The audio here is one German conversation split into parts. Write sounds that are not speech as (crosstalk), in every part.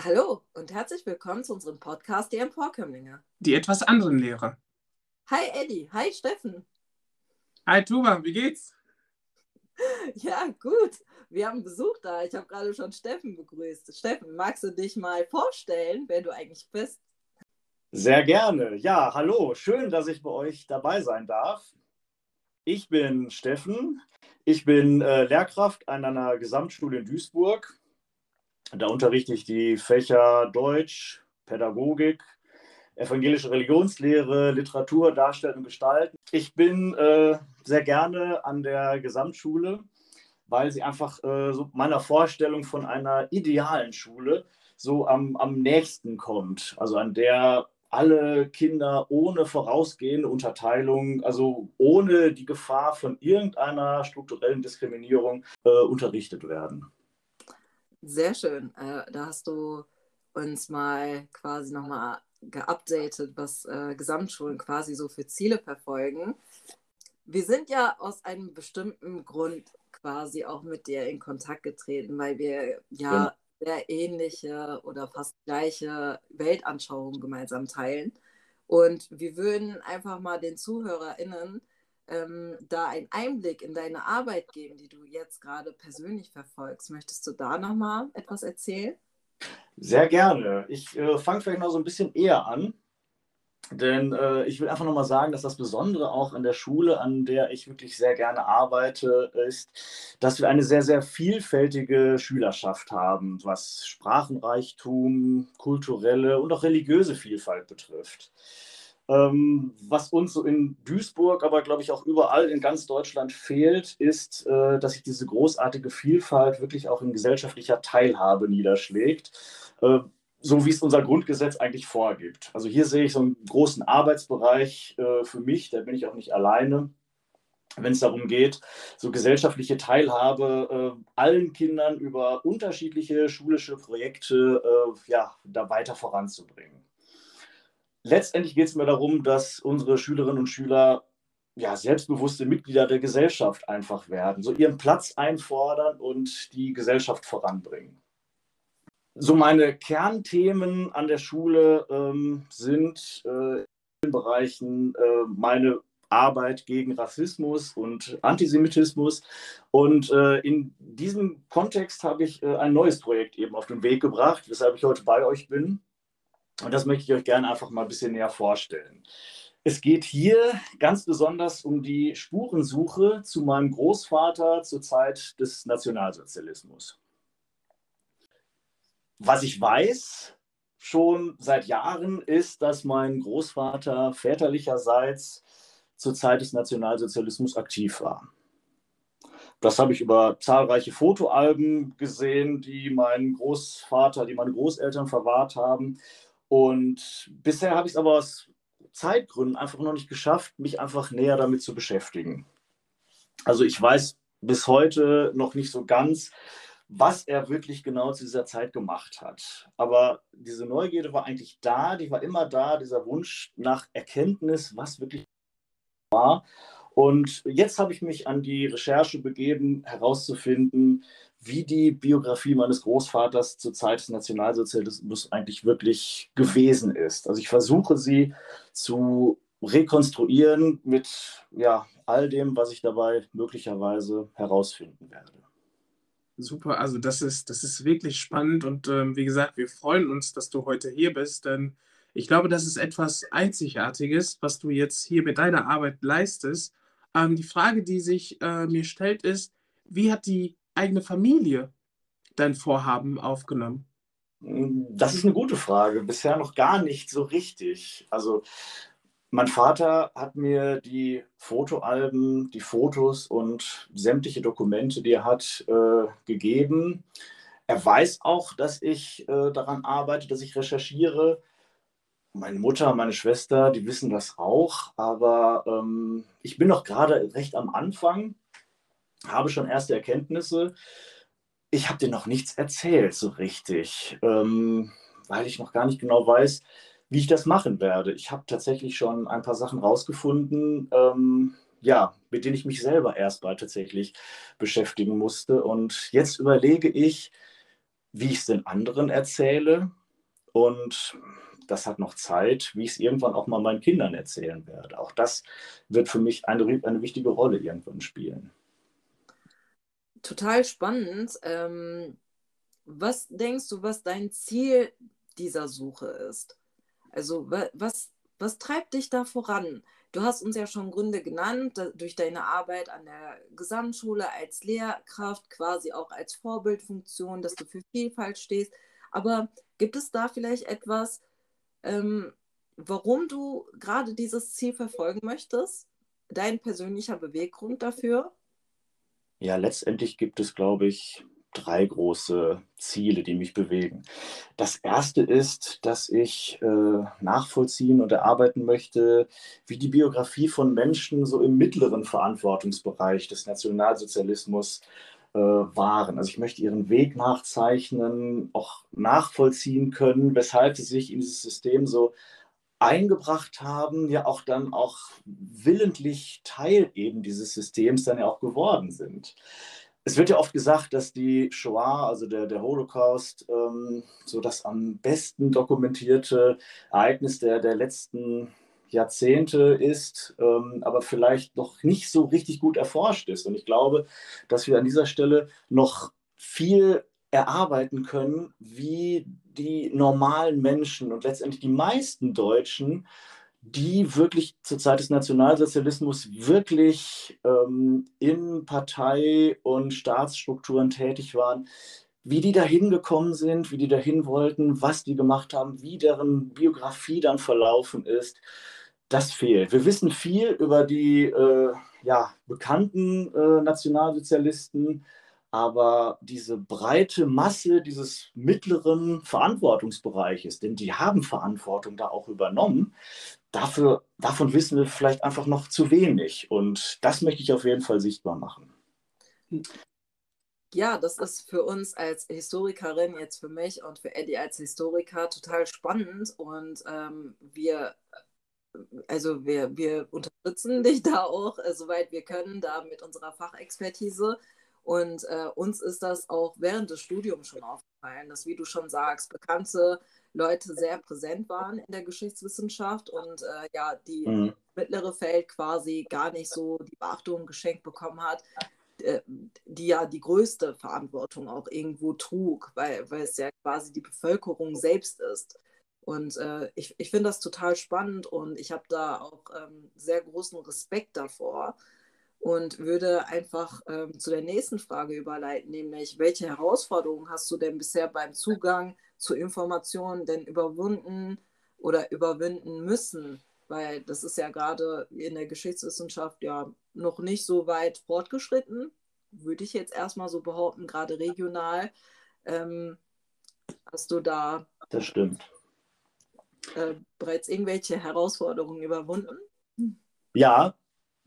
Hallo und herzlich willkommen zu unserem Podcast Die Emporkömmlinge. Die etwas anderen Lehrer. Hi Eddie, hi Steffen. Hi Tuba, wie geht's? (laughs) Ja, gut. Wir haben Besuch da. Ich habe gerade schon Steffen begrüßt. Steffen, magst du dich mal vorstellen, wer du eigentlich bist? Sehr gerne. Ja, hallo. Schön, dass ich bei euch dabei sein darf. Ich bin Steffen. Ich bin äh, Lehrkraft an einer Gesamtschule in Duisburg da unterrichte ich die Fächer Deutsch, Pädagogik, evangelische Religionslehre, Literatur, Darstellung, Gestalten. Ich bin äh, sehr gerne an der Gesamtschule, weil sie einfach äh, so meiner Vorstellung von einer idealen Schule so am, am nächsten kommt. Also an der alle Kinder ohne vorausgehende Unterteilung, also ohne die Gefahr von irgendeiner strukturellen Diskriminierung äh, unterrichtet werden. Sehr schön. Äh, da hast du uns mal quasi nochmal geupdatet, was äh, Gesamtschulen quasi so für Ziele verfolgen. Wir sind ja aus einem bestimmten Grund quasi auch mit dir in Kontakt getreten, weil wir ja, ja. sehr ähnliche oder fast gleiche Weltanschauungen gemeinsam teilen. Und wir würden einfach mal den ZuhörerInnen ähm, da einen Einblick in deine Arbeit geben, die du jetzt gerade persönlich verfolgst. Möchtest du da nochmal etwas erzählen? Sehr gerne. Ich äh, fange vielleicht noch so ein bisschen eher an. Denn äh, ich will einfach nochmal sagen, dass das Besondere auch an der Schule, an der ich wirklich sehr gerne arbeite, ist, dass wir eine sehr, sehr vielfältige Schülerschaft haben, was Sprachenreichtum, kulturelle und auch religiöse Vielfalt betrifft. Ähm, was uns so in Duisburg, aber glaube ich auch überall in ganz Deutschland fehlt, ist, äh, dass sich diese großartige Vielfalt wirklich auch in gesellschaftlicher Teilhabe niederschlägt. Äh, so wie es unser Grundgesetz eigentlich vorgibt. Also hier sehe ich so einen großen Arbeitsbereich äh, für mich, da bin ich auch nicht alleine, wenn es darum geht, so gesellschaftliche Teilhabe äh, allen Kindern über unterschiedliche schulische Projekte äh, ja, da weiter voranzubringen letztendlich geht es mir darum, dass unsere Schülerinnen und Schüler ja, selbstbewusste Mitglieder der Gesellschaft einfach werden, so ihren Platz einfordern und die Gesellschaft voranbringen. So meine Kernthemen an der Schule ähm, sind äh, in den Bereichen äh, meine Arbeit gegen Rassismus und Antisemitismus. Und äh, in diesem Kontext habe ich äh, ein neues Projekt eben auf den Weg gebracht, weshalb ich heute bei euch bin. Und das möchte ich euch gerne einfach mal ein bisschen näher vorstellen. Es geht hier ganz besonders um die Spurensuche zu meinem Großvater zur Zeit des Nationalsozialismus. Was ich weiß schon seit Jahren ist, dass mein Großvater väterlicherseits zur Zeit des Nationalsozialismus aktiv war. Das habe ich über zahlreiche Fotoalben gesehen, die mein Großvater, die meine Großeltern verwahrt haben. Und bisher habe ich es aber aus Zeitgründen einfach noch nicht geschafft, mich einfach näher damit zu beschäftigen. Also ich weiß bis heute noch nicht so ganz, was er wirklich genau zu dieser Zeit gemacht hat. Aber diese Neugierde war eigentlich da, die war immer da, dieser Wunsch nach Erkenntnis, was wirklich war. Und jetzt habe ich mich an die Recherche begeben, herauszufinden, wie die Biografie meines Großvaters zur Zeit des Nationalsozialismus eigentlich wirklich gewesen ist. Also ich versuche sie zu rekonstruieren mit ja, all dem, was ich dabei möglicherweise herausfinden werde. Super, also das ist, das ist wirklich spannend und ähm, wie gesagt, wir freuen uns, dass du heute hier bist, denn ich glaube, das ist etwas Einzigartiges, was du jetzt hier mit deiner Arbeit leistest. Ähm, die Frage, die sich äh, mir stellt, ist, wie hat die eigene Familie dein Vorhaben aufgenommen? Das ist eine gute Frage. Bisher noch gar nicht so richtig. Also mein Vater hat mir die Fotoalben, die Fotos und sämtliche Dokumente, die er hat, äh, gegeben. Er weiß auch, dass ich äh, daran arbeite, dass ich recherchiere. Meine Mutter, meine Schwester, die wissen das auch, aber ähm, ich bin noch gerade recht am Anfang habe schon erste Erkenntnisse. Ich habe dir noch nichts erzählt so richtig, ähm, weil ich noch gar nicht genau weiß, wie ich das machen werde. Ich habe tatsächlich schon ein paar Sachen rausgefunden, ähm, ja, mit denen ich mich selber erstmal tatsächlich beschäftigen musste. Und jetzt überlege ich, wie ich es den anderen erzähle und das hat noch Zeit, wie ich es irgendwann auch mal meinen Kindern erzählen werde. Auch das wird für mich eine, eine wichtige Rolle irgendwann spielen. Total spannend. Ähm, was denkst du, was dein Ziel dieser Suche ist? Also was, was treibt dich da voran? Du hast uns ja schon Gründe genannt, durch deine Arbeit an der Gesamtschule als Lehrkraft, quasi auch als Vorbildfunktion, dass du für Vielfalt stehst. Aber gibt es da vielleicht etwas, ähm, warum du gerade dieses Ziel verfolgen möchtest? Dein persönlicher Beweggrund dafür? Ja, letztendlich gibt es, glaube ich, drei große Ziele, die mich bewegen. Das erste ist, dass ich äh, nachvollziehen und erarbeiten möchte, wie die Biografie von Menschen so im mittleren Verantwortungsbereich des Nationalsozialismus äh, waren. Also ich möchte ihren Weg nachzeichnen, auch nachvollziehen können, weshalb sie sich in dieses System so eingebracht haben, ja auch dann auch willentlich Teil eben dieses Systems dann ja auch geworden sind. Es wird ja oft gesagt, dass die Shoah, also der, der Holocaust, ähm, so das am besten dokumentierte Ereignis der, der letzten Jahrzehnte ist, ähm, aber vielleicht noch nicht so richtig gut erforscht ist. Und ich glaube, dass wir an dieser Stelle noch viel erarbeiten können, wie die normalen Menschen und letztendlich die meisten Deutschen, die wirklich zur Zeit des Nationalsozialismus wirklich ähm, in Partei- und Staatsstrukturen tätig waren, wie die dahin gekommen sind, wie die dahin wollten, was die gemacht haben, wie deren Biografie dann verlaufen ist das fehlt. Wir wissen viel über die äh, ja, bekannten äh, Nationalsozialisten, aber diese breite Masse dieses mittleren Verantwortungsbereiches, denn die haben Verantwortung da auch übernommen, dafür, davon wissen wir vielleicht einfach noch zu wenig. Und das möchte ich auf jeden Fall sichtbar machen. Ja, das ist für uns als Historikerin, jetzt für mich und für Eddie als Historiker total spannend. Und ähm, wir also wir, wir unterstützen dich da auch, äh, soweit wir können, da mit unserer Fachexpertise. Und äh, uns ist das auch während des Studiums schon aufgefallen, dass, wie du schon sagst, bekannte Leute sehr präsent waren in der Geschichtswissenschaft und äh, ja, die mhm. mittlere Feld quasi gar nicht so die Beachtung geschenkt bekommen hat, äh, die ja die größte Verantwortung auch irgendwo trug, weil, weil es ja quasi die Bevölkerung selbst ist. Und äh, ich, ich finde das total spannend und ich habe da auch ähm, sehr großen Respekt davor und würde einfach ähm, zu der nächsten Frage überleiten, nämlich welche Herausforderungen hast du denn bisher beim Zugang zu Informationen denn überwunden oder überwinden müssen? Weil das ist ja gerade in der Geschichtswissenschaft ja noch nicht so weit fortgeschritten, würde ich jetzt erstmal so behaupten, gerade regional. Ähm, hast du da das stimmt äh, bereits irgendwelche Herausforderungen überwunden? Ja,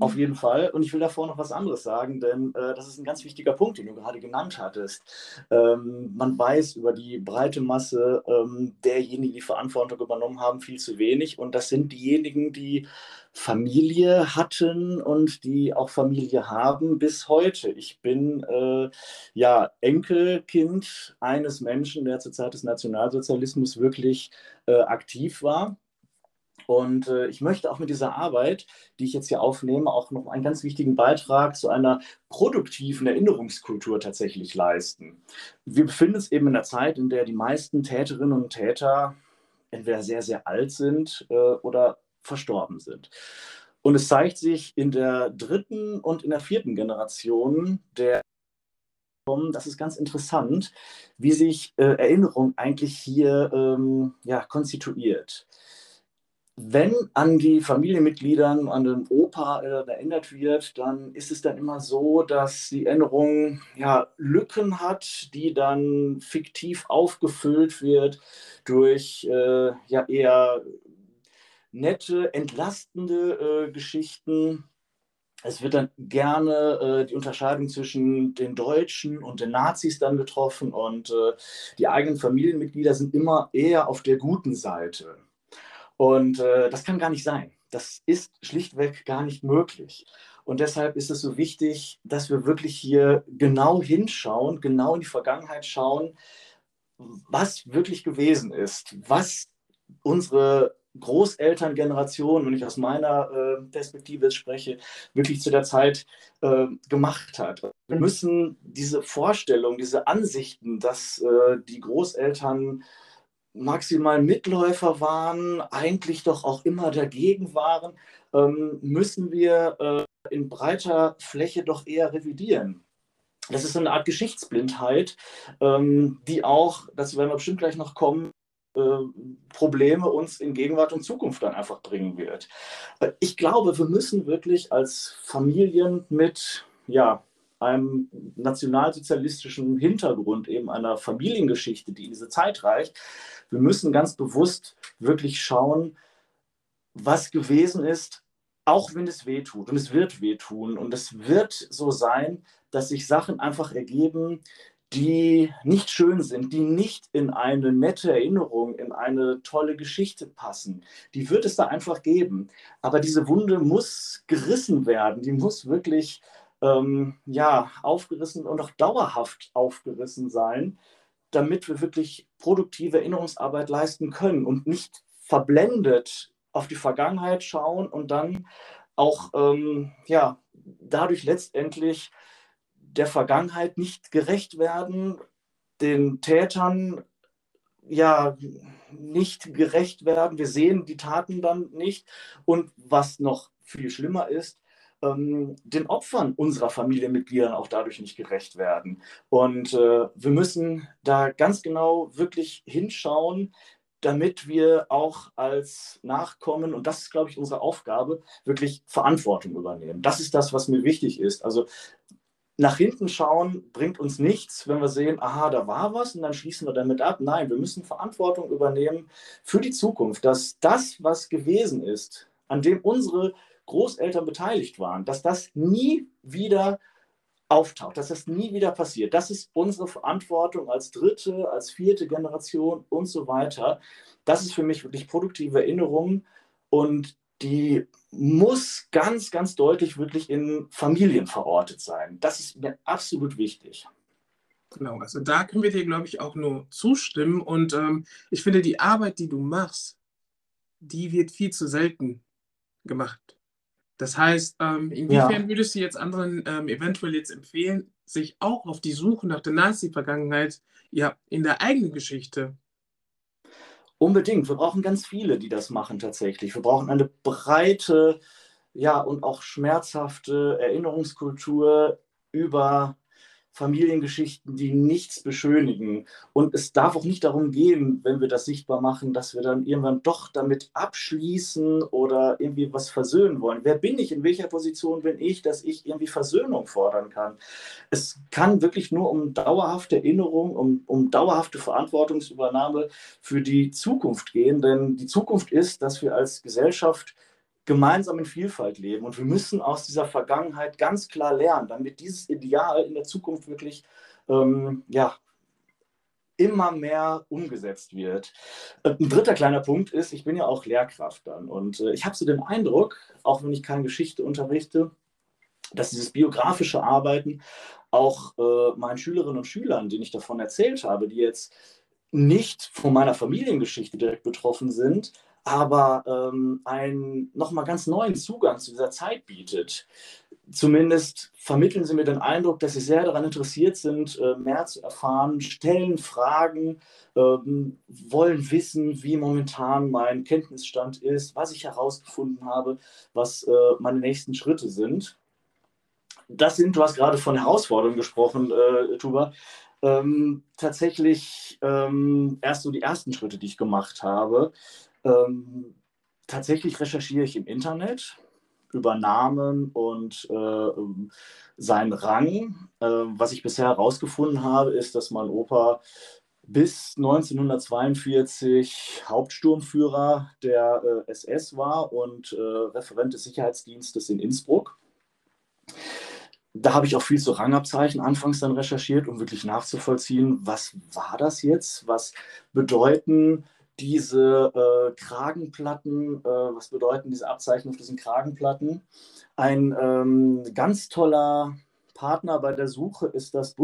auf jeden Fall. Und ich will davor noch was anderes sagen, denn äh, das ist ein ganz wichtiger Punkt, den du gerade genannt hattest. Ähm, man weiß über die breite Masse ähm, derjenigen, die Verantwortung übernommen haben, viel zu wenig. Und das sind diejenigen, die Familie hatten und die auch Familie haben bis heute. Ich bin äh, ja Enkelkind eines Menschen, der zur Zeit des Nationalsozialismus wirklich äh, aktiv war. Und äh, ich möchte auch mit dieser Arbeit, die ich jetzt hier aufnehme, auch noch einen ganz wichtigen Beitrag zu einer produktiven Erinnerungskultur tatsächlich leisten. Wir befinden uns eben in einer Zeit, in der die meisten Täterinnen und Täter entweder sehr, sehr alt sind äh, oder verstorben sind. Und es zeigt sich in der dritten und in der vierten Generation der das ist ganz interessant, wie sich äh, Erinnerung eigentlich hier ähm, ja, konstituiert wenn an die Familienmitgliedern, an den Opa äh, erinnert wird, dann ist es dann immer so, dass die Erinnerung ja, Lücken hat, die dann fiktiv aufgefüllt wird durch äh, ja eher nette, entlastende äh, Geschichten. Es wird dann gerne äh, die Unterscheidung zwischen den Deutschen und den Nazis dann getroffen und äh, die eigenen Familienmitglieder sind immer eher auf der guten Seite. Und äh, das kann gar nicht sein. Das ist schlichtweg gar nicht möglich. Und deshalb ist es so wichtig, dass wir wirklich hier genau hinschauen, genau in die Vergangenheit schauen, was wirklich gewesen ist, was unsere Großelterngeneration, wenn ich aus meiner äh, Perspektive spreche, wirklich zu der Zeit äh, gemacht hat. Wir müssen diese Vorstellung, diese Ansichten, dass äh, die Großeltern maximal Mitläufer waren, eigentlich doch auch immer dagegen waren, ähm, müssen wir äh, in breiter Fläche doch eher revidieren. Das ist eine Art Geschichtsblindheit, ähm, die auch, dazu werden wir bestimmt gleich noch kommen, äh, Probleme uns in Gegenwart und Zukunft dann einfach bringen wird. Äh, ich glaube, wir müssen wirklich als Familien mit ja, einem nationalsozialistischen Hintergrund, eben einer Familiengeschichte, die in diese Zeit reicht, wir müssen ganz bewusst wirklich schauen, was gewesen ist, auch wenn es weh tut. Und es wird wehtun. Und es wird so sein, dass sich Sachen einfach ergeben, die nicht schön sind, die nicht in eine nette Erinnerung, in eine tolle Geschichte passen. Die wird es da einfach geben. Aber diese Wunde muss gerissen werden, die muss wirklich ähm, ja, aufgerissen und auch dauerhaft aufgerissen sein, damit wir wirklich produktive Erinnerungsarbeit leisten können und nicht verblendet auf die Vergangenheit schauen und dann auch ähm, ja, dadurch letztendlich der Vergangenheit nicht gerecht werden, den Tätern ja nicht gerecht werden. Wir sehen die Taten dann nicht. Und was noch viel schlimmer ist, ähm, den Opfern unserer Familienmitglieder auch dadurch nicht gerecht werden. Und äh, wir müssen da ganz genau wirklich hinschauen, damit wir auch als Nachkommen, und das ist, glaube ich, unsere Aufgabe, wirklich Verantwortung übernehmen. Das ist das, was mir wichtig ist. Also nach hinten schauen bringt uns nichts, wenn wir sehen, aha, da war was und dann schließen wir damit ab. Nein, wir müssen Verantwortung übernehmen für die Zukunft, dass das, was gewesen ist, an dem unsere Großeltern beteiligt waren, dass das nie wieder auftaucht, dass das nie wieder passiert. Das ist unsere Verantwortung als dritte, als vierte Generation und so weiter. Das ist für mich wirklich produktive Erinnerung und die muss ganz, ganz deutlich wirklich in Familien verortet sein. Das ist mir absolut wichtig. Genau, also da können wir dir, glaube ich, auch nur zustimmen. Und ähm, ich finde, die Arbeit, die du machst, die wird viel zu selten gemacht. Das heißt, ähm, inwiefern ja. würdest du jetzt anderen ähm, eventuell jetzt empfehlen, sich auch auf die Suche nach der Nazi-Vergangenheit ja, in der eigenen Geschichte Unbedingt. Wir brauchen ganz viele, die das machen tatsächlich. Wir brauchen eine breite, ja, und auch schmerzhafte Erinnerungskultur über Familiengeschichten, die nichts beschönigen. Und es darf auch nicht darum gehen, wenn wir das sichtbar machen, dass wir dann irgendwann doch damit abschließen oder irgendwie was versöhnen wollen. Wer bin ich? In welcher Position bin ich, dass ich irgendwie Versöhnung fordern kann? Es kann wirklich nur um dauerhafte Erinnerung, um, um dauerhafte Verantwortungsübernahme für die Zukunft gehen. Denn die Zukunft ist, dass wir als Gesellschaft gemeinsam in Vielfalt leben. Und wir müssen aus dieser Vergangenheit ganz klar lernen, damit dieses Ideal in der Zukunft wirklich ähm, ja, immer mehr umgesetzt wird. Äh, ein dritter kleiner Punkt ist, ich bin ja auch Lehrkraft dann und äh, ich habe so den Eindruck, auch wenn ich keine Geschichte unterrichte, dass dieses biografische Arbeiten auch äh, meinen Schülerinnen und Schülern, denen ich davon erzählt habe, die jetzt nicht von meiner Familiengeschichte direkt betroffen sind, aber ähm, einen nochmal ganz neuen Zugang zu dieser Zeit bietet. Zumindest vermitteln sie mir den Eindruck, dass sie sehr daran interessiert sind, äh, mehr zu erfahren, stellen Fragen, ähm, wollen wissen, wie momentan mein Kenntnisstand ist, was ich herausgefunden habe, was äh, meine nächsten Schritte sind. Das sind, du hast gerade von Herausforderungen gesprochen, äh, Tuba. Ähm, tatsächlich ähm, erst so die ersten Schritte, die ich gemacht habe. Ähm, tatsächlich recherchiere ich im Internet über Namen und äh, seinen Rang. Äh, was ich bisher herausgefunden habe, ist, dass mein Opa bis 1942 Hauptsturmführer der äh, SS war und äh, Referent des Sicherheitsdienstes in Innsbruck. Da habe ich auch viel zu Rangabzeichen anfangs dann recherchiert, um wirklich nachzuvollziehen, was war das jetzt? Was bedeuten diese äh, Kragenplatten, äh, was bedeuten diese Abzeichen auf diesen Kragenplatten? Ein ähm, ganz toller Partner bei der Suche ist das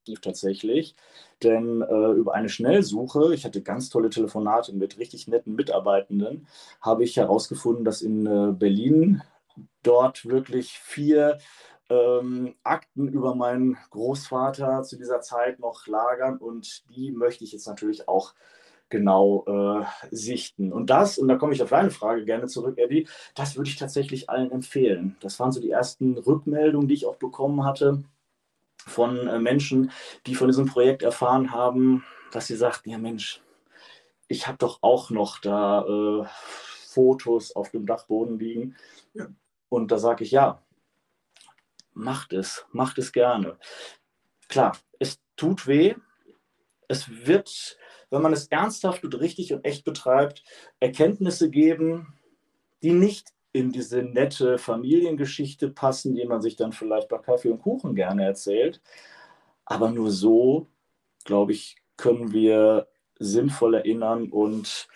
aktiv tatsächlich, denn äh, über eine Schnellsuche, ich hatte ganz tolle Telefonate mit richtig netten Mitarbeitenden, habe ich herausgefunden, dass in äh, Berlin dort wirklich vier ähm, Akten über meinen Großvater zu dieser Zeit noch lagern und die möchte ich jetzt natürlich auch genau äh, sichten. Und das, und da komme ich auf deine Frage gerne zurück, Eddie, das würde ich tatsächlich allen empfehlen. Das waren so die ersten Rückmeldungen, die ich auch bekommen hatte von äh, Menschen, die von diesem Projekt erfahren haben, dass sie sagten, ja Mensch, ich habe doch auch noch da äh, Fotos auf dem Dachboden liegen. Ja. Und da sage ich, ja, macht es, macht es gerne. Klar, es tut weh. Es wird, wenn man es ernsthaft und richtig und echt betreibt, Erkenntnisse geben, die nicht in diese nette Familiengeschichte passen, die man sich dann vielleicht bei Kaffee und Kuchen gerne erzählt. Aber nur so, glaube ich, können wir sinnvoll erinnern und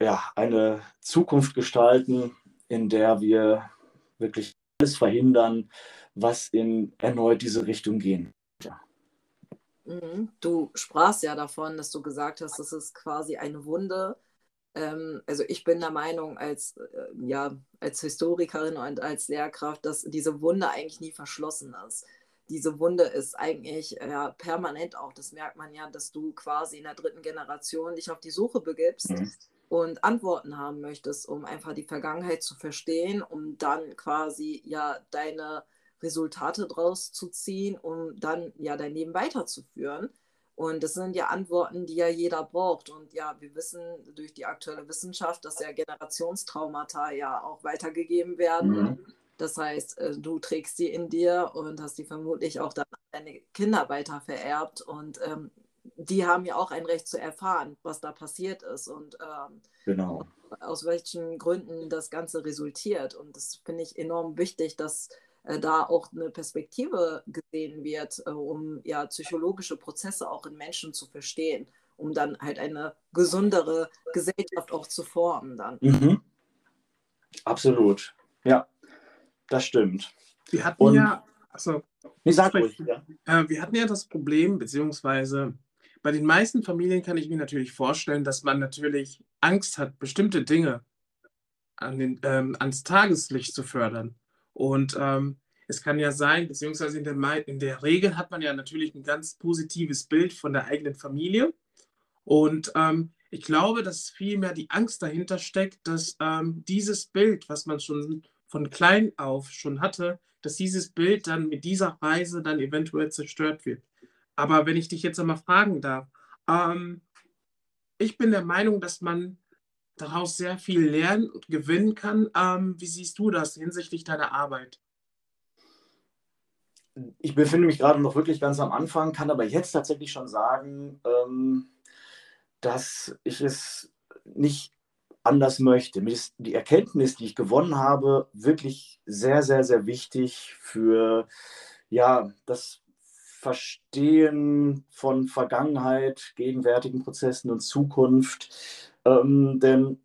ja, eine Zukunft gestalten, in der wir wirklich alles verhindern, was in erneut diese Richtung gehen. Mhm. Du sprachst ja davon, dass du gesagt hast, das ist quasi eine Wunde. Ähm, also ich bin der Meinung, als, äh, ja, als Historikerin und als Lehrkraft, dass diese Wunde eigentlich nie verschlossen ist. Diese Wunde ist eigentlich ja, permanent auch, das merkt man ja, dass du quasi in der dritten Generation dich auf die Suche begibst. Mhm und Antworten haben möchtest, um einfach die Vergangenheit zu verstehen, um dann quasi ja deine Resultate draus zu ziehen, um dann ja dein Leben weiterzuführen. Und das sind ja Antworten, die ja jeder braucht. Und ja, wir wissen durch die aktuelle Wissenschaft, dass ja Generationstraumata ja auch weitergegeben werden. Mhm. Das heißt, äh, du trägst die in dir und hast die vermutlich auch dann deine Kinder weiter vererbt. Und ähm, die haben ja auch ein Recht zu erfahren, was da passiert ist und ähm, genau. aus welchen Gründen das Ganze resultiert. Und das finde ich enorm wichtig, dass da auch eine Perspektive gesehen wird, äh, um ja psychologische Prozesse auch in Menschen zu verstehen, um dann halt eine gesundere Gesellschaft auch zu formen dann. Mhm. Absolut. Ja, das stimmt. Wir hatten und, ja, also, nee, sag ruhig, ja. Äh, wir hatten ja das Problem, beziehungsweise bei den meisten Familien kann ich mir natürlich vorstellen, dass man natürlich Angst hat, bestimmte Dinge an den, ähm, ans Tageslicht zu fördern. Und ähm, es kann ja sein, beziehungsweise in der, in der Regel hat man ja natürlich ein ganz positives Bild von der eigenen Familie. Und ähm, ich glaube, dass vielmehr die Angst dahinter steckt, dass ähm, dieses Bild, was man schon von klein auf schon hatte, dass dieses Bild dann mit dieser Reise dann eventuell zerstört wird. Aber wenn ich dich jetzt einmal fragen darf, ähm, ich bin der Meinung, dass man daraus sehr viel lernen und gewinnen kann. Ähm, wie siehst du das hinsichtlich deiner Arbeit? Ich befinde mich gerade noch wirklich ganz am Anfang, kann aber jetzt tatsächlich schon sagen, ähm, dass ich es nicht anders möchte. Mir ist die Erkenntnis, die ich gewonnen habe, wirklich sehr, sehr, sehr wichtig für ja, das Verstehen von Vergangenheit, gegenwärtigen Prozessen und Zukunft. Ähm, denn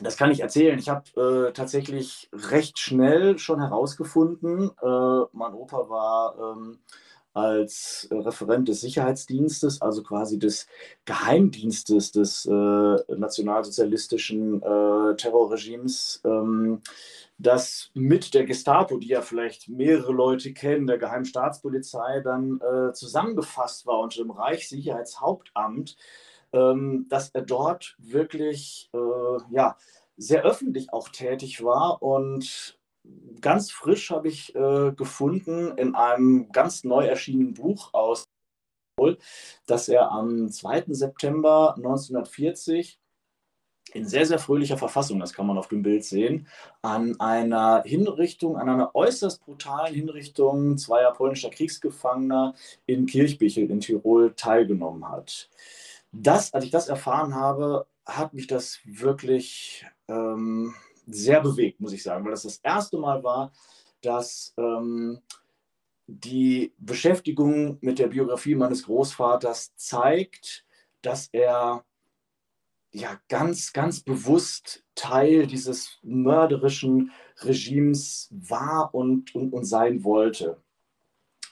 das kann ich erzählen. Ich habe äh, tatsächlich recht schnell schon herausgefunden, äh, mein Opa war ähm, als Referent des Sicherheitsdienstes, also quasi des Geheimdienstes des äh, nationalsozialistischen äh, Terrorregimes, ähm, das mit der Gestapo, die ja vielleicht mehrere Leute kennen, der Geheimstaatspolizei, dann äh, zusammengefasst war unter dem Reichssicherheitshauptamt, ähm, dass er dort wirklich äh, ja, sehr öffentlich auch tätig war und ganz frisch habe ich äh, gefunden in einem ganz neu erschienenen Buch aus, dass er am 2. September 1940 in sehr, sehr fröhlicher Verfassung, das kann man auf dem Bild sehen, an einer Hinrichtung, an einer äußerst brutalen Hinrichtung zweier polnischer Kriegsgefangener in Kirchbichel in Tirol teilgenommen hat. Das, als ich das erfahren habe, hat mich das wirklich ähm, sehr bewegt, muss ich sagen, weil das das erste Mal war, dass ähm, die Beschäftigung mit der Biografie meines Großvaters zeigt, dass er ja ganz, ganz bewusst Teil dieses mörderischen Regimes war und, und, und sein wollte.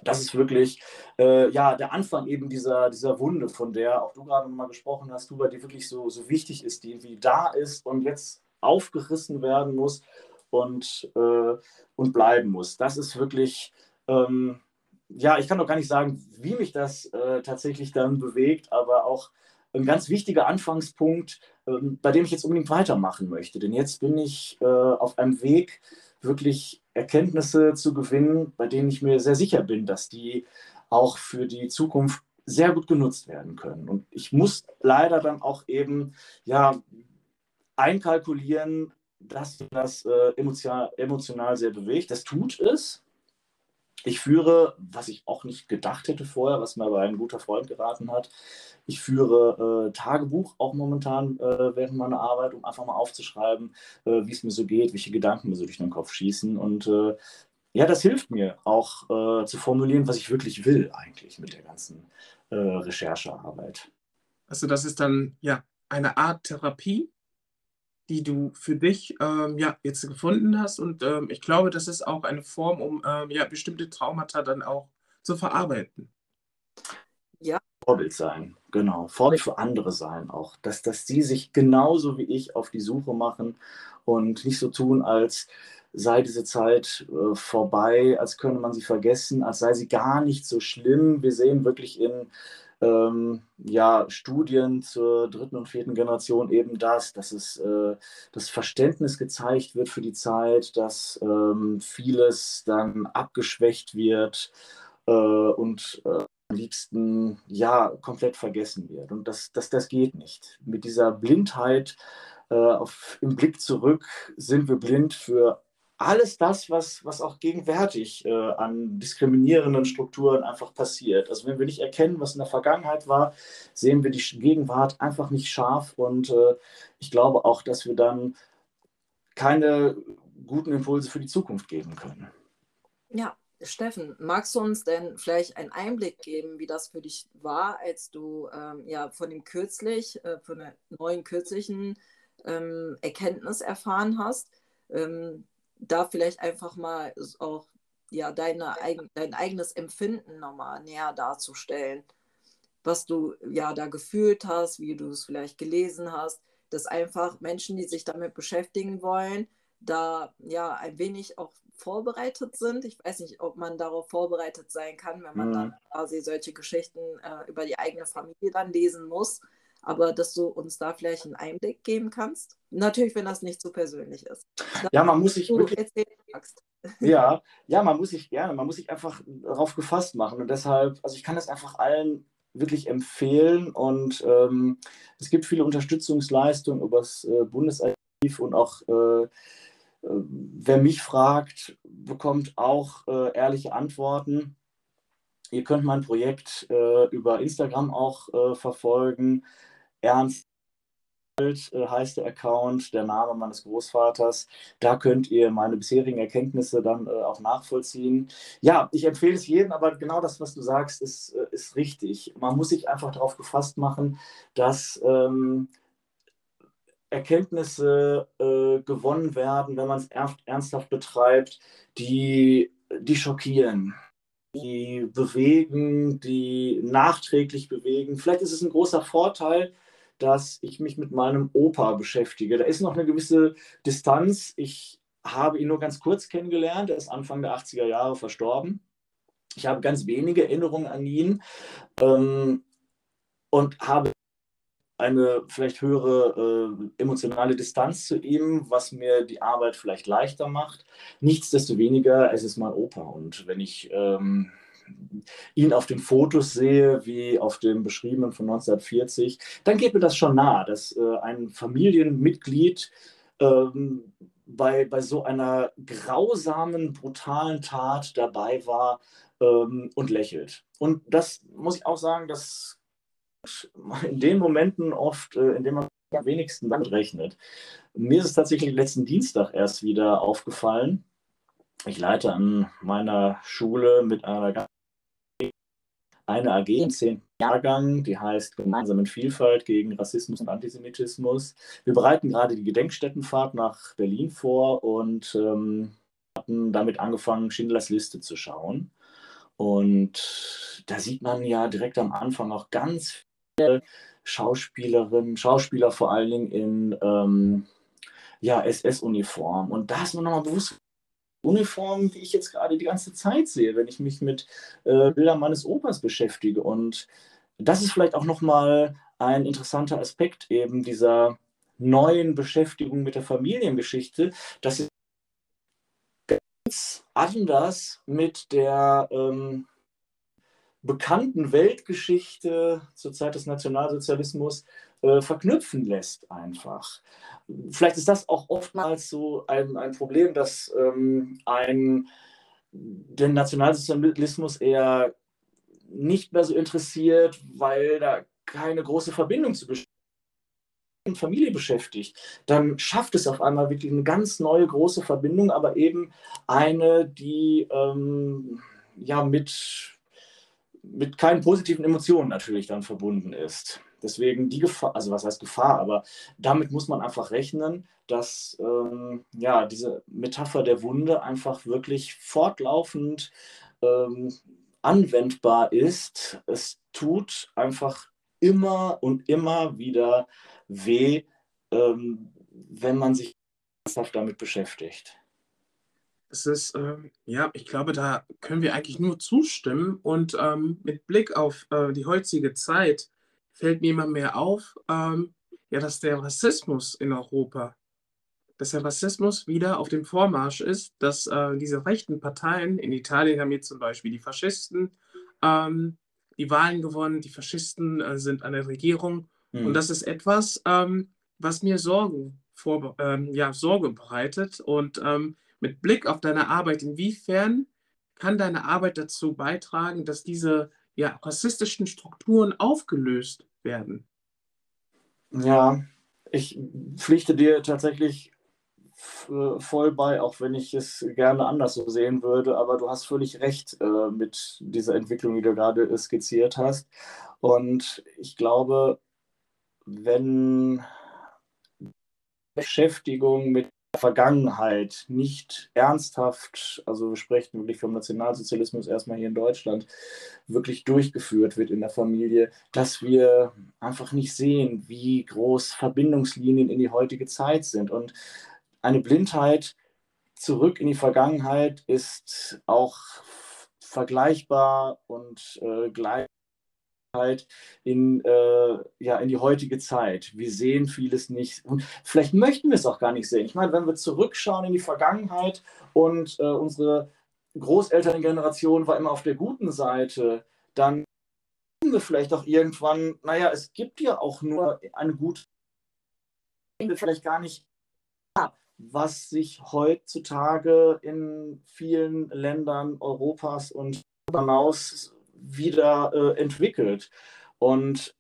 das ist wirklich äh, ja, der Anfang eben dieser, dieser Wunde, von der auch du gerade mal gesprochen hast, Huber, die wirklich so, so wichtig ist, die irgendwie da ist und jetzt aufgerissen werden muss und, äh, und bleiben muss. Das ist wirklich, ähm, ja, ich kann doch gar nicht sagen, wie mich das äh, tatsächlich dann bewegt, aber auch ein ganz wichtiger Anfangspunkt, ähm, bei dem ich jetzt unbedingt weitermachen möchte. Denn jetzt bin ich äh, auf einem Weg, wirklich Erkenntnisse zu gewinnen, bei denen ich mir sehr sicher bin, dass die auch für die Zukunft sehr gut genutzt werden können. Und ich muss leider dann auch eben ja, einkalkulieren, dass das äh, emotional, emotional sehr bewegt. Das tut es. Ich führe, was ich auch nicht gedacht hätte vorher, was mir aber ein guter Freund geraten hat, ich führe äh, Tagebuch auch momentan äh, während meiner Arbeit, um einfach mal aufzuschreiben, äh, wie es mir so geht, welche Gedanken mir so durch den Kopf schießen. Und äh, ja, das hilft mir auch äh, zu formulieren, was ich wirklich will eigentlich mit der ganzen Recherchearbeit. Also das ist dann ja eine Art Therapie, die du für dich ähm, ja, jetzt gefunden hast. Und ähm, ich glaube, das ist auch eine Form, um ähm, ja, bestimmte Traumata dann auch zu verarbeiten. Ja. Vorbild sein, genau. Vorbild für andere sein auch. Dass, dass die sich genauso wie ich auf die Suche machen und nicht so tun, als sei diese Zeit äh, vorbei, als könne man sie vergessen, als sei sie gar nicht so schlimm. Wir sehen wirklich in ähm, ja, Studien zur dritten und vierten Generation eben das, dass es äh, das Verständnis gezeigt wird für die Zeit, dass ähm, vieles dann abgeschwächt wird äh, und äh, am liebsten ja komplett vergessen wird. Und das, das, das geht nicht. Mit dieser Blindheit äh, auf, im Blick zurück sind wir blind für alles das, was, was auch gegenwärtig äh, an diskriminierenden Strukturen einfach passiert. Also wenn wir nicht erkennen, was in der Vergangenheit war, sehen wir die Gegenwart einfach nicht scharf und äh, ich glaube auch, dass wir dann keine guten Impulse für die Zukunft geben können. Ja, Steffen, magst du uns denn vielleicht einen Einblick geben, wie das für dich war, als du ähm, ja von dem kürzlich, äh, von der neuen kürzlichen ähm, Erkenntnis erfahren hast? Ähm, da vielleicht einfach mal auch ja, deine, dein eigenes Empfinden nochmal näher darzustellen, was du ja da gefühlt hast, wie du es vielleicht gelesen hast, dass einfach Menschen, die sich damit beschäftigen wollen, da ja ein wenig auch vorbereitet sind. Ich weiß nicht, ob man darauf vorbereitet sein kann, wenn man mhm. dann quasi solche Geschichten äh, über die eigene Familie dann lesen muss aber dass du uns da vielleicht einen Einblick geben kannst. Natürlich, wenn das nicht so persönlich ist. Ja, man muss sich wirklich, (laughs) ja, ja, man muss sich gerne, man muss sich einfach darauf gefasst machen und deshalb, also ich kann das einfach allen wirklich empfehlen und ähm, es gibt viele Unterstützungsleistungen über das äh, Bundesarchiv und auch äh, äh, wer mich fragt, bekommt auch äh, ehrliche Antworten. Ihr könnt mein Projekt äh, über Instagram auch äh, verfolgen. Ernst äh, heißt der Account, der Name meines Großvaters. Da könnt ihr meine bisherigen Erkenntnisse dann äh, auch nachvollziehen. Ja, ich empfehle es jedem, aber genau das, was du sagst, ist, äh, ist richtig. Man muss sich einfach darauf gefasst machen, dass ähm, Erkenntnisse äh, gewonnen werden, wenn man es ernsthaft betreibt, die, die schockieren die bewegen, die nachträglich bewegen. Vielleicht ist es ein großer Vorteil, dass ich mich mit meinem Opa beschäftige. Da ist noch eine gewisse Distanz. Ich habe ihn nur ganz kurz kennengelernt. Er ist Anfang der 80er Jahre verstorben. Ich habe ganz wenige Erinnerungen an ihn ähm, und habe eine vielleicht höhere äh, emotionale Distanz zu ihm, was mir die Arbeit vielleicht leichter macht. Nichtsdestoweniger, es ist mein Opa. Und wenn ich ähm, ihn auf den Fotos sehe, wie auf dem beschriebenen von 1940, dann geht mir das schon nah, dass äh, ein Familienmitglied ähm, bei, bei so einer grausamen, brutalen Tat dabei war ähm, und lächelt. Und das muss ich auch sagen, das in den Momenten oft, äh, in denen man am wenigsten damit rechnet. Mir ist es tatsächlich letzten Dienstag erst wieder aufgefallen. Ich leite an meiner Schule mit einer eine AG im 10. Jahrgang, die heißt Gemeinsam in Vielfalt gegen Rassismus und Antisemitismus. Wir bereiten gerade die Gedenkstättenfahrt nach Berlin vor und ähm, hatten damit angefangen, Schindlers Liste zu schauen. Und da sieht man ja direkt am Anfang auch ganz viele Schauspielerinnen, Schauspieler vor allen Dingen in ähm, ja, SS-Uniform. Und da ist mir nochmal bewusst, Uniformen, die ich jetzt gerade die ganze Zeit sehe, wenn ich mich mit äh, Bildern meines Opas beschäftige. Und das ist vielleicht auch nochmal ein interessanter Aspekt eben dieser neuen Beschäftigung mit der Familiengeschichte, dass sie ganz anders mit der ähm, bekannten Weltgeschichte zur Zeit des Nationalsozialismus äh, verknüpfen lässt einfach. Vielleicht ist das auch oftmals so ein, ein Problem, dass ähm, ein, den Nationalsozialismus eher nicht mehr so interessiert, weil da keine große Verbindung zu Familie beschäftigt, dann schafft es auf einmal wirklich eine ganz neue große Verbindung, aber eben eine, die ähm, ja mit mit keinen positiven Emotionen natürlich dann verbunden ist. Deswegen die Gefahr, also was heißt Gefahr, aber damit muss man einfach rechnen, dass ähm, ja, diese Metapher der Wunde einfach wirklich fortlaufend ähm, anwendbar ist. Es tut einfach immer und immer wieder weh, ähm, wenn man sich ernsthaft damit beschäftigt es ist, ähm, ja, ich glaube, da können wir eigentlich nur zustimmen. Und ähm, mit Blick auf äh, die heutige Zeit fällt mir immer mehr auf, ähm, ja, dass der Rassismus in Europa, dass der Rassismus wieder auf dem Vormarsch ist, dass äh, diese rechten Parteien, in Italien haben jetzt zum Beispiel die Faschisten ähm, die Wahlen gewonnen, die Faschisten äh, sind an der Regierung. Mhm. Und das ist etwas, ähm, was mir Sorgen vor, ähm, ja, Sorge bereitet. Und mit Blick auf deine Arbeit, inwiefern kann deine Arbeit dazu beitragen, dass diese ja, rassistischen Strukturen aufgelöst werden? Ja, ich pflichte dir tatsächlich voll bei, auch wenn ich es gerne anders so sehen würde, aber du hast völlig recht äh, mit dieser Entwicklung, die du gerade skizziert hast. Und ich glaube, wenn Beschäftigung mit Vergangenheit nicht ernsthaft, also wir sprechen wirklich vom Nationalsozialismus erstmal hier in Deutschland, wirklich durchgeführt wird in der Familie, dass wir einfach nicht sehen, wie groß Verbindungslinien in die heutige Zeit sind. Und eine Blindheit zurück in die Vergangenheit ist auch vergleichbar und äh, gleich in, äh, ja, in die heutige Zeit. Wir sehen vieles nicht und vielleicht möchten wir es auch gar nicht sehen. Ich meine, wenn wir zurückschauen in die Vergangenheit und äh, unsere Großelterngeneration war immer auf der guten Seite, dann wir vielleicht auch irgendwann, naja, es gibt ja auch nur eine gute, vielleicht gar nicht, was sich heutzutage in vielen Ländern Europas und hinaus wieder äh, entwickelt. Und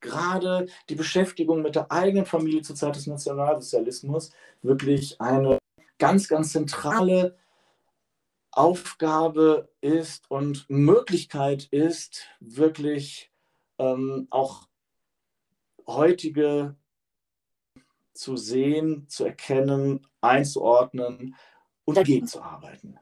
gerade die Beschäftigung mit der eigenen Familie zur Zeit des Nationalsozialismus wirklich eine ganz, ganz zentrale Aufgabe ist und Möglichkeit ist, wirklich ähm, auch heutige zu sehen, zu erkennen, einzuordnen und dagegen zu arbeiten.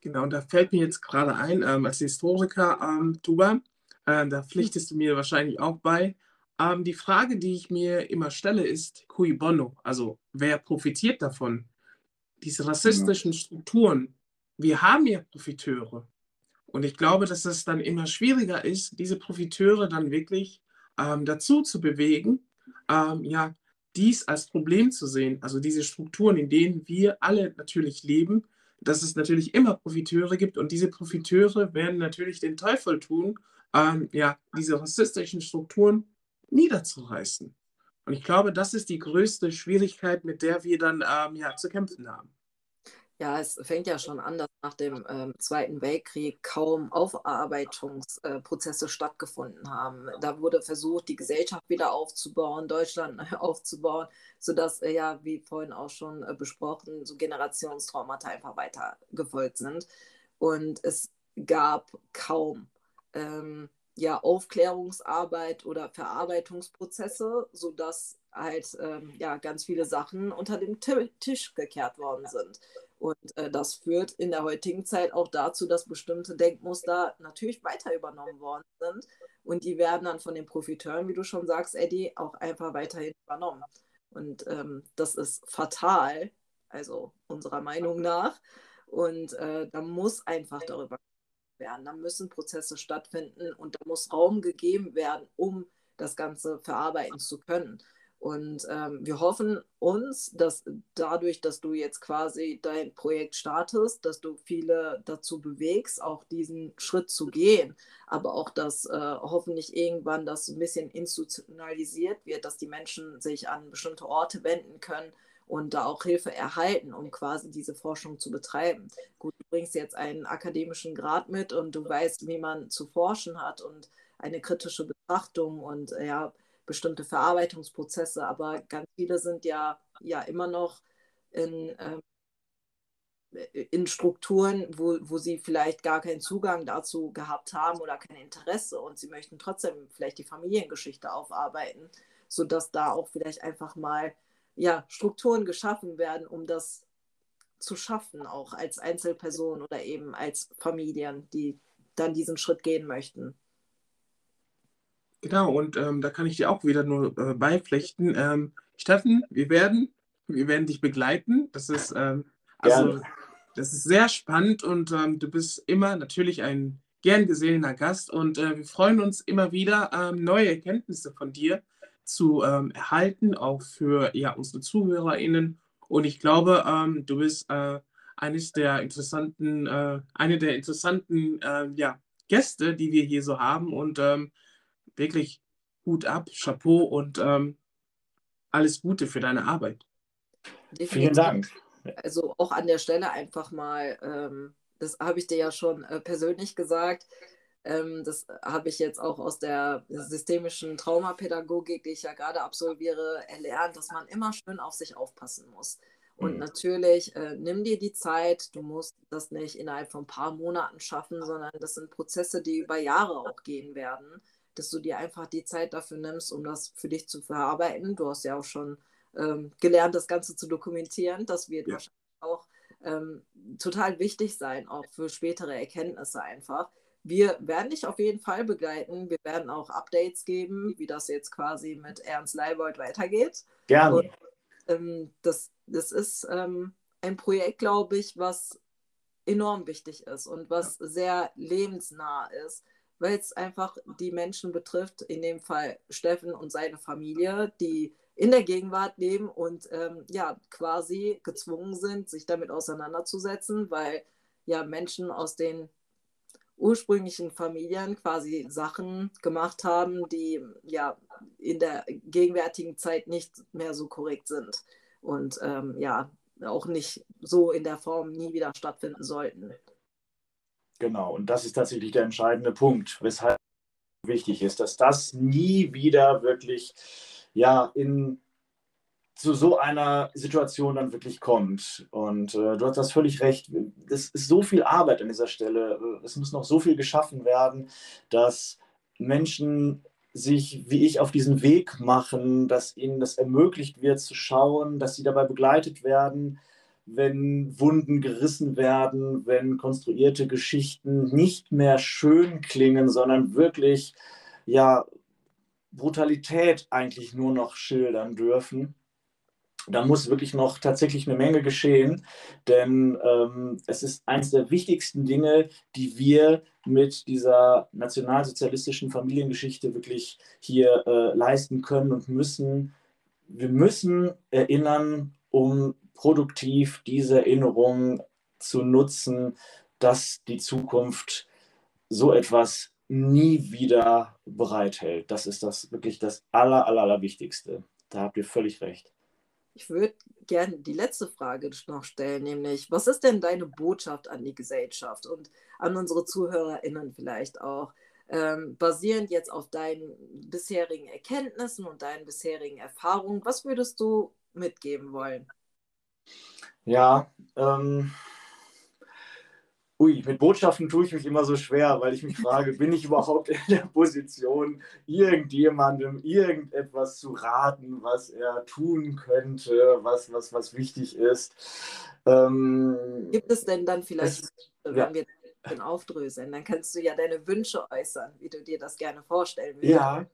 Genau, und da fällt mir jetzt gerade ein, ähm, als Historiker, ähm, Tuba, äh, da pflichtest du mir wahrscheinlich auch bei. Ähm, die Frage, die ich mir immer stelle, ist cui bono, also wer profitiert davon? Diese rassistischen Strukturen, wir haben ja Profiteure. Und ich glaube, dass es dann immer schwieriger ist, diese Profiteure dann wirklich ähm, dazu zu bewegen, ähm, ja, dies als Problem zu sehen. Also diese Strukturen, in denen wir alle natürlich leben, dass es natürlich immer Profiteure gibt und diese Profiteure werden natürlich den Teufel tun, ähm, ja, diese rassistischen Strukturen niederzureißen. Und ich glaube, das ist die größte Schwierigkeit, mit der wir dann ähm, ja, zu kämpfen haben. Ja, es fängt ja schon an, dass nach dem ähm, Zweiten Weltkrieg kaum Aufarbeitungsprozesse äh, stattgefunden haben. Da wurde versucht, die Gesellschaft wieder aufzubauen, Deutschland (laughs) aufzubauen, sodass, äh, ja, wie vorhin auch schon äh, besprochen, so Generationstraumata einfach weiter gefolgt sind. Und es gab kaum ähm, ja, Aufklärungsarbeit oder Verarbeitungsprozesse, sodass halt ähm, ja, ganz viele Sachen unter den Tisch gekehrt worden sind. Und äh, das führt in der heutigen Zeit auch dazu, dass bestimmte Denkmuster natürlich weiter übernommen worden sind. Und die werden dann von den Profiteuren, wie du schon sagst, Eddie, auch einfach weiterhin übernommen. Und ähm, das ist fatal, also unserer Meinung nach. Und äh, da muss einfach darüber werden. Da müssen Prozesse stattfinden und da muss Raum gegeben werden, um das Ganze verarbeiten zu können. Und ähm, wir hoffen uns, dass dadurch, dass du jetzt quasi dein Projekt startest, dass du viele dazu bewegst, auch diesen Schritt zu gehen, aber auch, dass äh, hoffentlich irgendwann das ein bisschen institutionalisiert wird, dass die Menschen sich an bestimmte Orte wenden können und da auch Hilfe erhalten, um quasi diese Forschung zu betreiben. Gut, du bringst jetzt einen akademischen Grad mit und du weißt, wie man zu forschen hat und eine kritische Betrachtung und ja, bestimmte Verarbeitungsprozesse, aber ganz viele sind ja, ja immer noch in, ähm, in Strukturen, wo, wo sie vielleicht gar keinen Zugang dazu gehabt haben oder kein Interesse und sie möchten trotzdem vielleicht die Familiengeschichte aufarbeiten, sodass da auch vielleicht einfach mal ja, Strukturen geschaffen werden, um das zu schaffen, auch als Einzelperson oder eben als Familien, die dann diesen Schritt gehen möchten. Genau, und ähm, da kann ich dir auch wieder nur äh, beipflichten. Ähm, Steffen, wir werden, wir werden dich begleiten. Das ist, ähm, also, das ist sehr spannend und ähm, du bist immer natürlich ein gern gesehener Gast und äh, wir freuen uns immer wieder, ähm, neue Erkenntnisse von dir zu ähm, erhalten, auch für ja, unsere ZuhörerInnen. Und ich glaube, du bist äh, eines der interessanten, äh, eine der interessanten ja, Gäste, die wir hier so haben. Und wirklich Hut ab, Chapeau und ähm, alles Gute für deine Arbeit. Definitiv. Vielen Dank. Also auch an der Stelle einfach mal, ähm, das habe ich dir ja schon äh, persönlich gesagt, ähm, das habe ich jetzt auch aus der systemischen Traumapädagogik, die ich ja gerade absolviere, erlernt, dass man immer schön auf sich aufpassen muss. Und mhm. natürlich, äh, nimm dir die Zeit, du musst das nicht innerhalb von ein paar Monaten schaffen, sondern das sind Prozesse, die über Jahre auch gehen werden dass du dir einfach die Zeit dafür nimmst, um das für dich zu verarbeiten. Du hast ja auch schon ähm, gelernt, das Ganze zu dokumentieren. Das wird ja. wahrscheinlich auch ähm, total wichtig sein, auch für spätere Erkenntnisse einfach. Wir werden dich auf jeden Fall begleiten. Wir werden auch Updates geben, wie das jetzt quasi mit Ernst Leibold weitergeht. Gerne. Und, ähm, das, das ist ähm, ein Projekt, glaube ich, was enorm wichtig ist und was sehr lebensnah ist weil es einfach die Menschen betrifft, in dem Fall Steffen und seine Familie, die in der Gegenwart leben und ähm, ja quasi gezwungen sind, sich damit auseinanderzusetzen, weil ja Menschen aus den ursprünglichen Familien quasi Sachen gemacht haben, die ja in der gegenwärtigen Zeit nicht mehr so korrekt sind und ähm, ja auch nicht so in der Form nie wieder stattfinden sollten. Genau, und das ist tatsächlich der entscheidende Punkt, weshalb wichtig ist, dass das nie wieder wirklich ja in zu so einer Situation dann wirklich kommt. Und äh, du hast das völlig recht. Es ist so viel Arbeit an dieser Stelle. Es muss noch so viel geschaffen werden, dass Menschen sich wie ich auf diesen Weg machen, dass ihnen das ermöglicht wird zu schauen, dass sie dabei begleitet werden, wenn Wunden gerissen werden, wenn konstruierte Geschichten nicht mehr schön klingen, sondern wirklich ja Brutalität eigentlich nur noch schildern dürfen. Da muss wirklich noch tatsächlich eine Menge geschehen, denn ähm, es ist eines der wichtigsten Dinge, die wir mit dieser nationalsozialistischen Familiengeschichte wirklich hier äh, leisten können und müssen. Wir müssen erinnern, um produktiv diese Erinnerung zu nutzen, dass die Zukunft so etwas nie wieder bereithält. Das ist das wirklich das Aller, Aller, Allerwichtigste. Da habt ihr völlig recht. Ich würde gerne die letzte Frage noch stellen, nämlich, was ist denn deine Botschaft an die Gesellschaft und an unsere ZuhörerInnen vielleicht auch? Ähm, basierend jetzt auf deinen bisherigen Erkenntnissen und deinen bisherigen Erfahrungen, was würdest du mitgeben wollen? Ja, ähm, ui, mit Botschaften tue ich mich immer so schwer, weil ich mich frage, bin ich überhaupt in der Position, irgendjemandem irgendetwas zu raten, was er tun könnte, was, was, was wichtig ist. Ähm, Gibt es denn dann vielleicht, es, wenn ja. wir den aufdröseln, dann kannst du ja deine Wünsche äußern, wie du dir das gerne vorstellen würdest. Ja.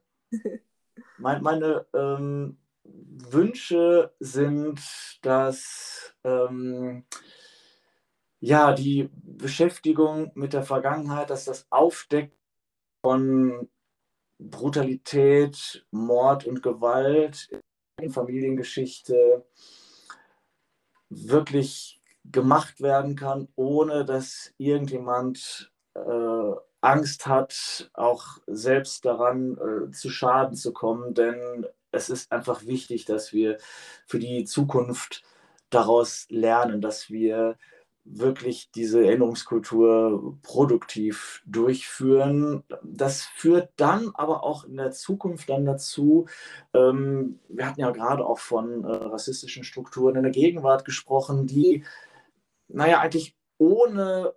Mein, meine ähm, Wünsche sind, dass ähm, ja, die Beschäftigung mit der Vergangenheit, dass das Aufdecken von Brutalität, Mord und Gewalt in Familiengeschichte wirklich gemacht werden kann, ohne dass irgendjemand äh, Angst hat, auch selbst daran äh, zu Schaden zu kommen. Denn es ist einfach wichtig, dass wir für die Zukunft daraus lernen, dass wir wirklich diese Erinnerungskultur produktiv durchführen. Das führt dann aber auch in der Zukunft dann dazu, ähm, wir hatten ja gerade auch von äh, rassistischen Strukturen in der Gegenwart gesprochen, die, naja, eigentlich ohne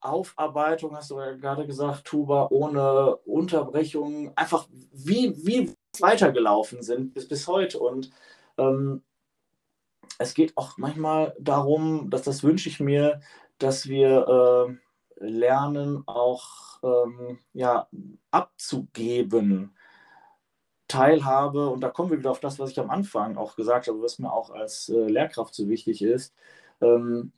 Aufarbeitung, hast du ja gerade gesagt, Tuba, ohne Unterbrechung, einfach wie, wie weitergelaufen sind bis, bis heute. Und ähm, es geht auch manchmal darum, dass das wünsche ich mir, dass wir äh, lernen, auch ähm, ja, abzugeben. Teilhabe, und da kommen wir wieder auf das, was ich am Anfang auch gesagt habe, was mir auch als äh, Lehrkraft so wichtig ist. Ähm,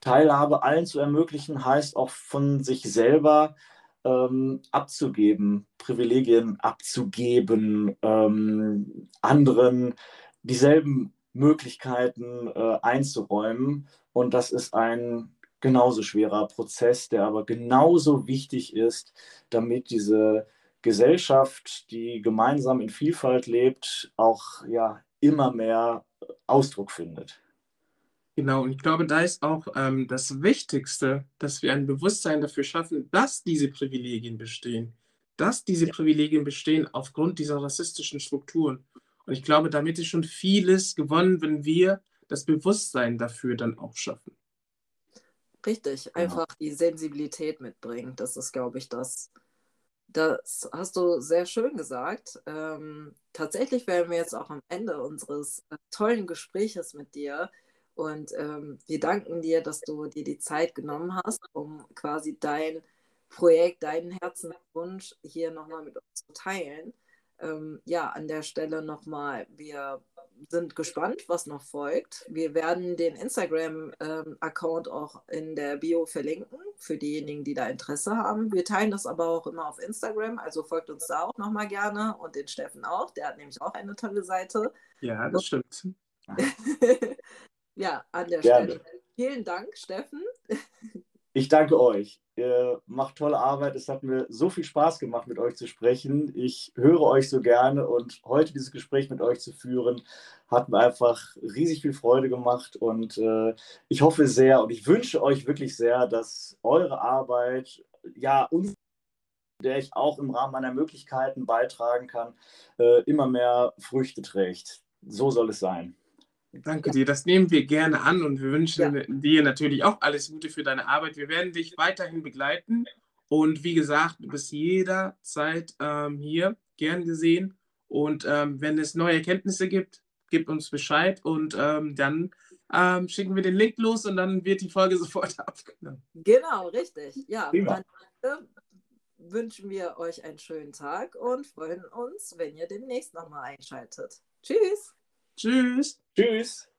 Teilhabe allen zu ermöglichen, heißt auch von sich selber ähm, abzugeben, Privilegien abzugeben, ähm, anderen dieselben Möglichkeiten äh, einzuräumen. Und das ist ein genauso schwerer Prozess, der aber genauso wichtig ist, damit diese Gesellschaft, die gemeinsam in Vielfalt lebt, auch ja immer mehr Ausdruck findet. Genau, und ich glaube, da ist auch ähm, das Wichtigste, dass wir ein Bewusstsein dafür schaffen, dass diese Privilegien bestehen. Dass diese ja. Privilegien bestehen aufgrund dieser rassistischen Strukturen. Und ich glaube, damit ist schon vieles gewonnen, wenn wir das Bewusstsein dafür dann auch schaffen. Richtig, einfach genau. die Sensibilität mitbringen. Das ist, glaube ich, das. Das hast du sehr schön gesagt. Ähm, tatsächlich wären wir jetzt auch am Ende unseres äh, tollen Gespräches mit dir. Und ähm, wir danken dir, dass du dir die Zeit genommen hast, um quasi dein Projekt, deinen Herzenswunsch hier nochmal mit uns zu teilen ähm, ja, an der Stelle nochmal, wir sind gespannt, was noch folgt. Wir werden den Instagram-Account ähm, auch in der Bio verlinken, für diejenigen, die da Interesse haben. Wir teilen das aber auch immer auf Instagram, also folgt uns da auch nochmal gerne und den Steffen auch, der hat nämlich auch eine tolle Seite. Ja, das stimmt. (laughs) ja, an der gerne. Stelle. Vielen Dank, Steffen. (laughs) Ich danke euch. Ihr macht tolle Arbeit. Es hat mir so viel Spaß gemacht, mit euch zu sprechen. Ich höre euch so gerne und heute dieses Gespräch mit euch zu führen, hat mir einfach riesig viel Freude gemacht und äh, ich hoffe sehr und ich wünsche euch wirklich sehr, dass eure Arbeit, ja, uns der ich auch im Rahmen meiner Möglichkeiten beitragen kann, äh, immer mehr Früchte trägt. So soll es sein. Danke dir, das nehmen wir gerne an und wir wünschen ja. dir natürlich auch alles Gute für deine Arbeit. Wir werden dich weiterhin begleiten und wie gesagt, du bist jederzeit ähm, hier, gern gesehen. Und ähm, wenn es neue Erkenntnisse gibt, gib uns Bescheid und ähm, dann ähm, schicken wir den Link los und dann wird die Folge (laughs) sofort abgenommen. Genau, richtig. Ja, dann äh, wünschen wir euch einen schönen Tag und freuen uns, wenn ihr demnächst nochmal einschaltet. Tschüss. Tschüss. Tschüss.